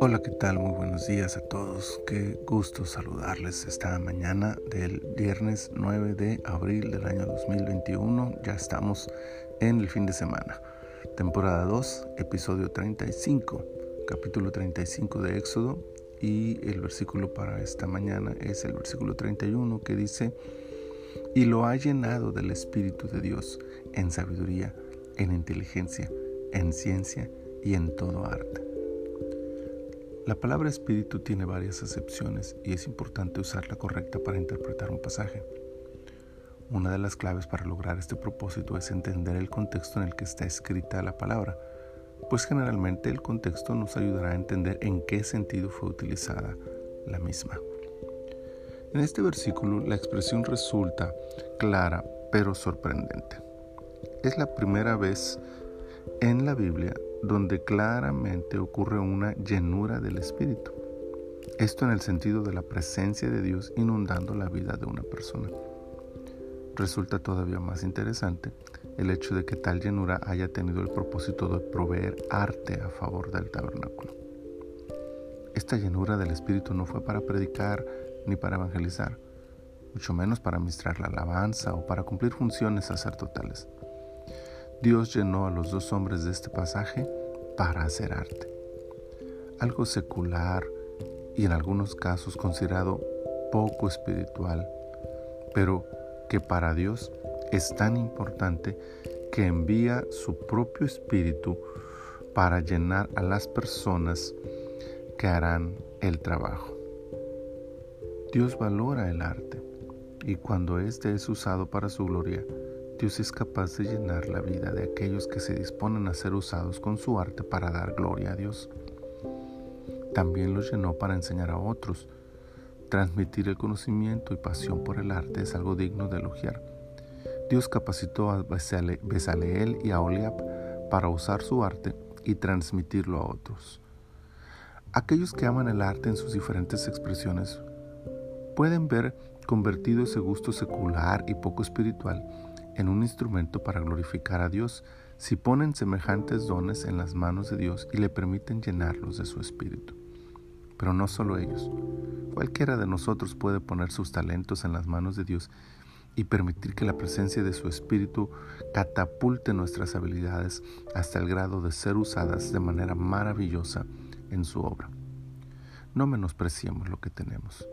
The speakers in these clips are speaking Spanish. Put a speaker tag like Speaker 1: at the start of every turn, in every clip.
Speaker 1: Hola, ¿qué tal? Muy buenos días a todos. Qué gusto saludarles esta mañana del viernes 9 de abril del año 2021. Ya estamos en el fin de semana. Temporada 2, episodio 35, capítulo 35 de Éxodo. Y el versículo para esta mañana es el versículo 31 que dice, y lo ha llenado del Espíritu de Dios en sabiduría, en inteligencia, en ciencia y en todo arte la palabra espíritu tiene varias acepciones y es importante usarla correcta para interpretar un pasaje. Una de las claves para lograr este propósito es entender el contexto en el que está escrita la palabra, pues generalmente el contexto nos ayudará a entender en qué sentido fue utilizada la misma. En este versículo la expresión resulta clara pero sorprendente. Es la primera vez en la Biblia donde claramente ocurre una llenura del Espíritu. Esto en el sentido de la presencia de Dios inundando la vida de una persona. Resulta todavía más interesante el hecho de que tal llenura haya tenido el propósito de proveer arte a favor del tabernáculo. Esta llenura del Espíritu no fue para predicar ni para evangelizar, mucho menos para ministrar la alabanza o para cumplir funciones sacerdotales. Dios llenó a los dos hombres de este pasaje para hacer arte. Algo secular y en algunos casos considerado poco espiritual, pero que para Dios es tan importante que envía su propio espíritu para llenar a las personas que harán el trabajo. Dios valora el arte y cuando éste es usado para su gloria, Dios es capaz de llenar la vida de aquellos que se disponen a ser usados con su arte para dar gloria a Dios. También los llenó para enseñar a otros. Transmitir el conocimiento y pasión por el arte es algo digno de elogiar. Dios capacitó a Besaleel y a Oliab para usar su arte y transmitirlo a otros. Aquellos que aman el arte en sus diferentes expresiones pueden ver convertido ese gusto secular y poco espiritual en un instrumento para glorificar a Dios si ponen semejantes dones en las manos de Dios y le permiten llenarlos de su espíritu. Pero no solo ellos. Cualquiera de nosotros puede poner sus talentos en las manos de Dios y permitir que la presencia de su espíritu catapulte nuestras habilidades hasta el grado de ser usadas de manera maravillosa en su obra. No menospreciemos lo que tenemos.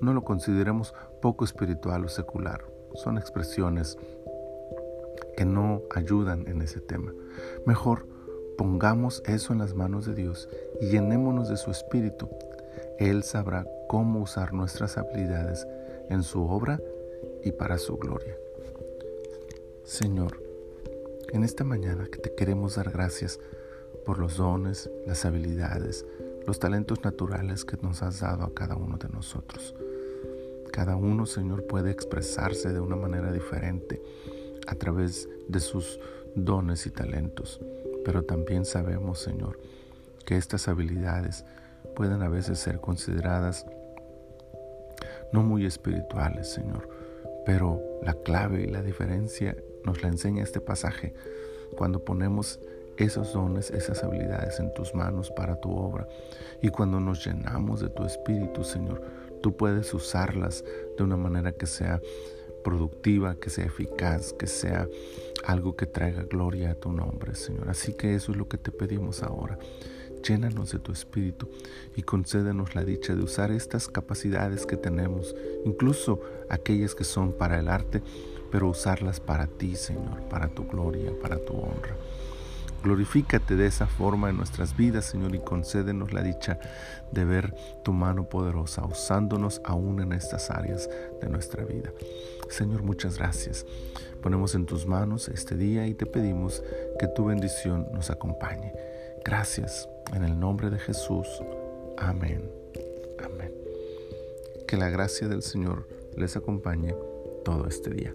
Speaker 1: No lo consideremos poco espiritual o secular. Son expresiones que no ayudan en ese tema. Mejor pongamos eso en las manos de Dios y llenémonos de su espíritu. Él sabrá cómo usar nuestras habilidades en su obra y para su gloria. Señor, en esta mañana que te queremos dar gracias por los dones, las habilidades, los talentos naturales que nos has dado a cada uno de nosotros. Cada uno, Señor, puede expresarse de una manera diferente a través de sus dones y talentos. Pero también sabemos, Señor, que estas habilidades pueden a veces ser consideradas no muy espirituales, Señor. Pero la clave y la diferencia nos la enseña este pasaje cuando ponemos esos dones, esas habilidades en tus manos para tu obra. Y cuando nos llenamos de tu espíritu, Señor, tú puedes usarlas de una manera que sea productiva, que sea eficaz, que sea algo que traiga gloria a tu nombre, Señor. Así que eso es lo que te pedimos ahora. Llénanos de tu espíritu y concédenos la dicha de usar estas capacidades que tenemos, incluso aquellas que son para el arte, pero usarlas para ti, Señor, para tu gloria, para tu honra. Glorifícate de esa forma en nuestras vidas, Señor, y concédenos la dicha de ver tu mano poderosa usándonos aún en estas áreas de nuestra vida. Señor, muchas gracias. Ponemos en tus manos este día y te pedimos que tu bendición nos acompañe. Gracias en el nombre de Jesús. Amén. Amén. Que la gracia del Señor les acompañe todo este día.